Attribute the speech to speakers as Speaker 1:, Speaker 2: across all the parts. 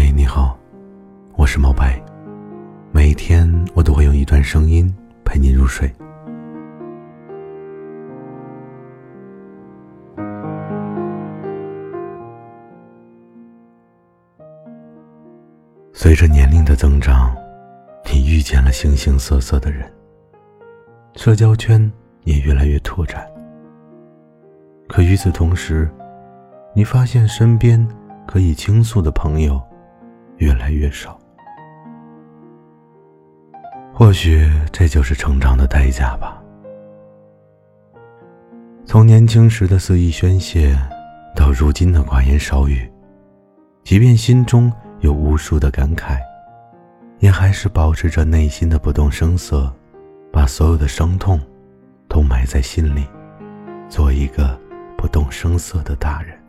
Speaker 1: 喂，你好，我是毛白。每天我都会用一段声音陪你入睡。随着年龄的增长，你遇见了形形色色的人，社交圈也越来越拓展。可与此同时，你发现身边可以倾诉的朋友越来越少。或许这就是成长的代价吧。从年轻时的肆意宣泄，到如今的寡言少语，即便心中有无数的感慨，也还是保持着内心的不动声色，把所有的伤痛都埋在心里，做一个不动声色的大人。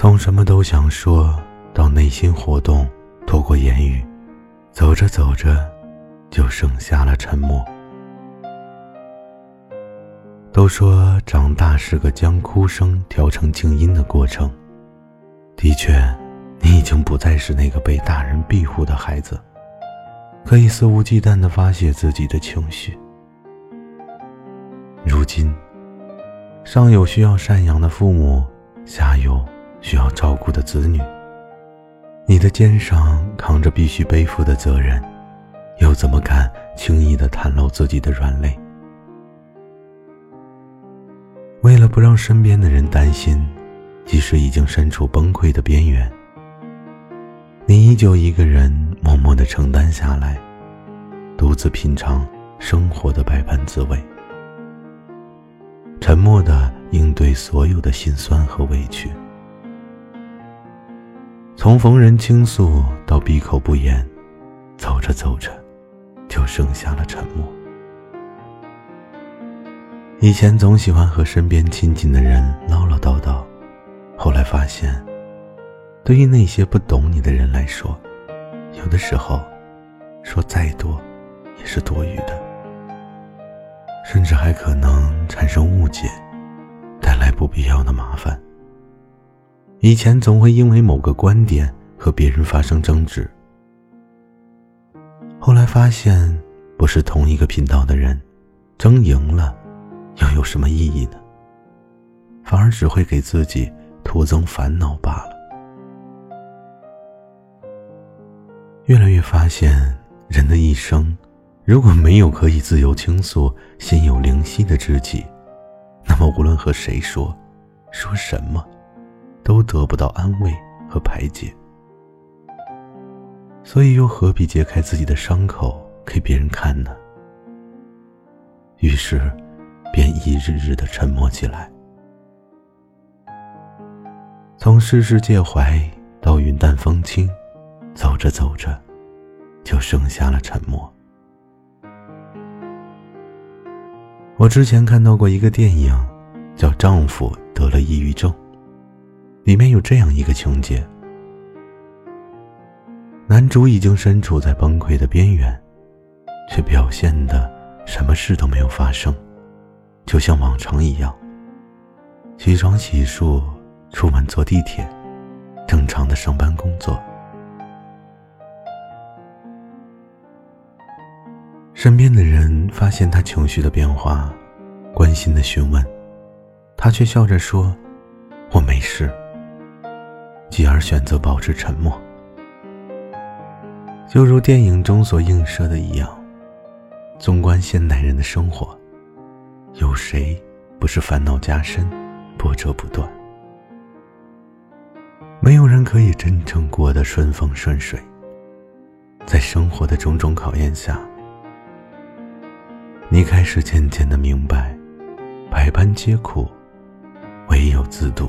Speaker 1: 从什么都想说到内心活动，透过言语，走着走着，就剩下了沉默。都说长大是个将哭声调成静音的过程。的确，你已经不再是那个被大人庇护的孩子，可以肆无忌惮的发泄自己的情绪。如今，上有需要赡养的父母，下有……需要照顾的子女，你的肩上扛着必须背负的责任，又怎么敢轻易的袒露自己的软肋？为了不让身边的人担心，即使已经身处崩溃的边缘，你依旧一个人默默的承担下来，独自品尝生活的百般滋味，沉默的应对所有的心酸和委屈。从逢人倾诉到闭口不言，走着走着，就剩下了沉默。以前总喜欢和身边亲近的人唠唠叨叨，后来发现，对于那些不懂你的人来说，有的时候，说再多，也是多余的，甚至还可能产生误解，带来不必要的麻烦。以前总会因为某个观点和别人发生争执，后来发现不是同一个频道的人，争赢了又有什么意义呢？反而只会给自己徒增烦恼罢了。越来越发现，人的一生如果没有可以自由倾诉、心有灵犀的知己，那么无论和谁说，说什么。都得不到安慰和排解，所以又何必揭开自己的伤口给别人看呢？于是，便一日日的沉默起来。从世事介怀到云淡风轻，走着走着，就剩下了沉默。我之前看到过一个电影，叫《丈夫得了抑郁症》。里面有这样一个情节：男主已经身处在崩溃的边缘，却表现的什么事都没有发生，就像往常一样，起床洗漱，出门坐地铁，正常的上班工作。身边的人发现他情绪的变化，关心的询问，他却笑着说：“我没事。”继而选择保持沉默，就如电影中所映射的一样。纵观现代人的生活，有谁不是烦恼加深、波折不断？没有人可以真正过得顺风顺水。在生活的种种考验下，你开始渐渐的明白，百般皆苦，唯有自渡。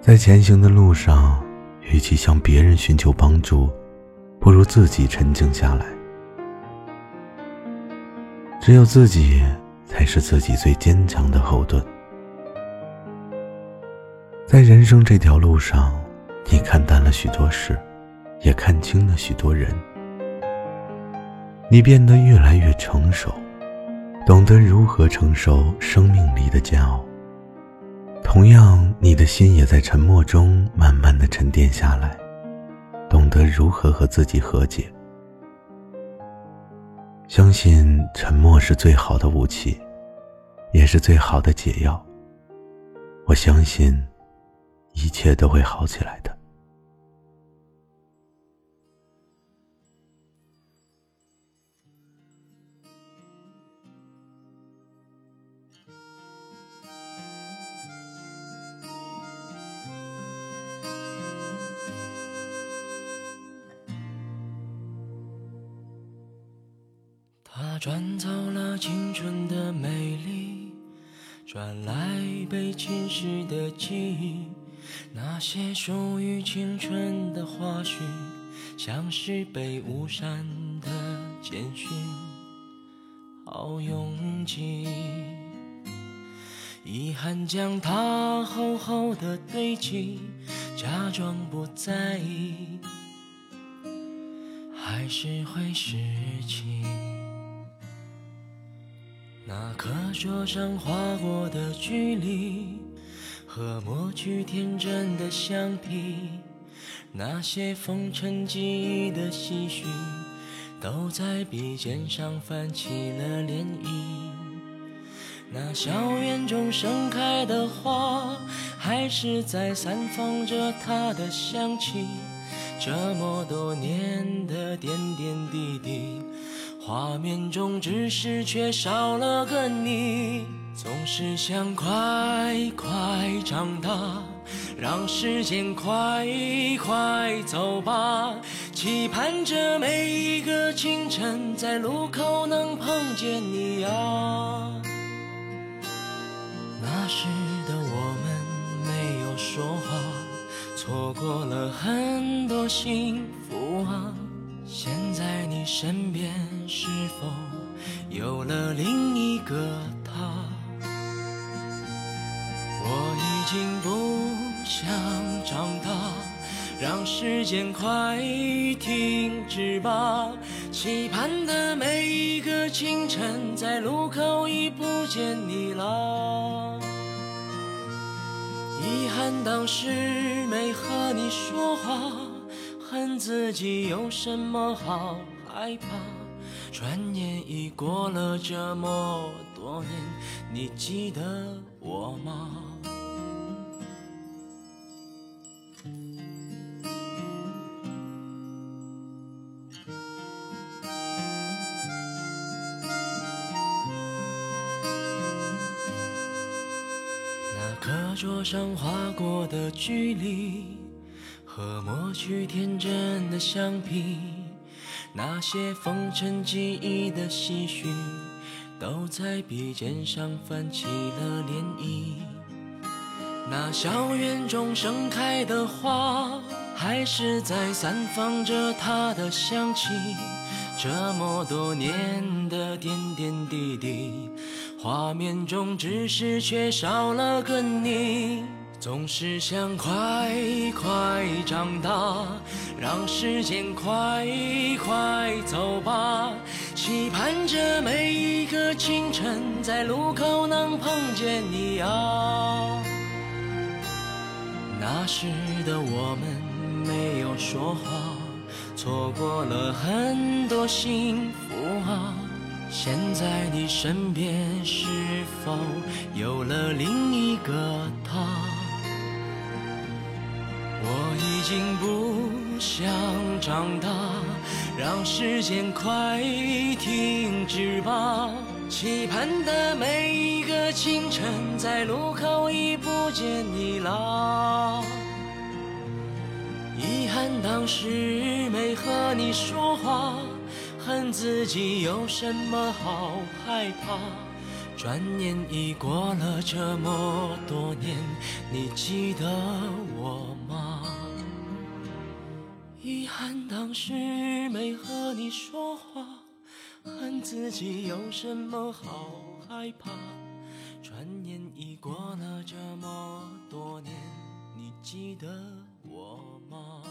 Speaker 1: 在前行的路上，与其向别人寻求帮助，不如自己沉静下来。只有自己才是自己最坚强的后盾。在人生这条路上，你看淡了许多事，也看清了许多人。你变得越来越成熟，懂得如何承受生命里的煎熬。同样，你的心也在沉默中慢慢的沉淀下来，懂得如何和自己和解。相信沉默是最好的武器，也是最好的解药。我相信，一切都会好起来的。
Speaker 2: 转走了青春的美丽，转来被侵蚀的记忆。那些属于青春的花絮，像是被误删的简讯，好拥挤。遗憾将它厚厚的堆积，假装不在意，还是会拾起。那课桌上划过的距离，和抹去天真的橡皮，那些风尘记忆的唏嘘，都在笔尖上泛起了涟漪。那校园中盛开的花，还是在散放着它的香气。这么多年的点点滴滴。画面中只是缺少了个你，总是想快快长大，让时间快快走吧，期盼着每一个清晨在路口能碰见你啊。那时的我们没有说话，错过了很多幸福啊。现在你身边否有了另一个他？我已经不想长大，让时间快停止吧。期盼的每一个清晨，在路口已不见你了。遗憾当时没和你说话。恨自己有什么好害怕？转眼已过了这么多年，你记得我吗？那课桌上划过的距离。和抹去天真的橡皮，那些风尘记忆的唏嘘，都在笔尖上泛起了涟漪。那校园中盛开的花，还是在散放着它的香气。这么多年的点点滴滴，画面中只是缺少了个你。总是想快快长大，让时间快快走吧，期盼着每一个清晨在路口能碰见你啊。那时的我们没有说话，错过了很多幸福啊。现在你身边是否有了另一个经不想长大，让时间快停止吧。期盼的每一个清晨，在路口已不见你啦。遗憾当时没和你说话，恨自己有什么好害怕。转眼已过了这么多年，你记得我吗？恨当时没和你说话，恨自己有什么好害怕。转眼已过了这么多年，你记得我吗？